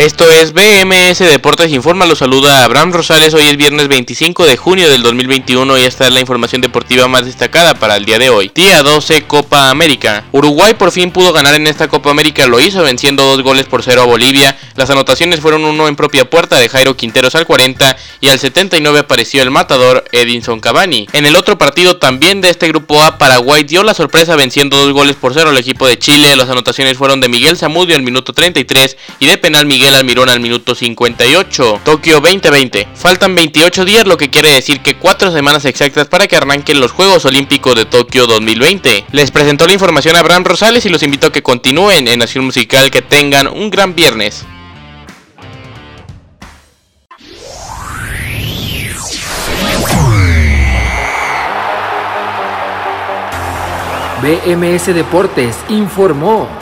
Esto es BMS Deportes Informa, lo saluda Abraham Rosales, hoy es viernes 25 de junio del 2021 y esta es la información deportiva más destacada para el día de hoy. Día 12 Copa América. Uruguay por fin pudo ganar en esta Copa América, lo hizo venciendo dos goles por cero a Bolivia. Las anotaciones fueron uno en propia puerta de Jairo Quinteros al 40 y al 79 apareció el matador Edinson Cavani. En el otro partido también de este grupo A, Paraguay dio la sorpresa venciendo dos goles por cero al equipo de Chile. Las anotaciones fueron de Miguel Zamudio al minuto 33 y de penal Miguel Almirón al minuto 58. Tokio 2020. Faltan 28 días, lo que quiere decir que 4 semanas exactas para que arranquen los Juegos Olímpicos de Tokio 2020. Les presentó la información a Abraham Rosales y los invito a que continúen en Nación Musical, que tengan un gran viernes. BMS Deportes informó.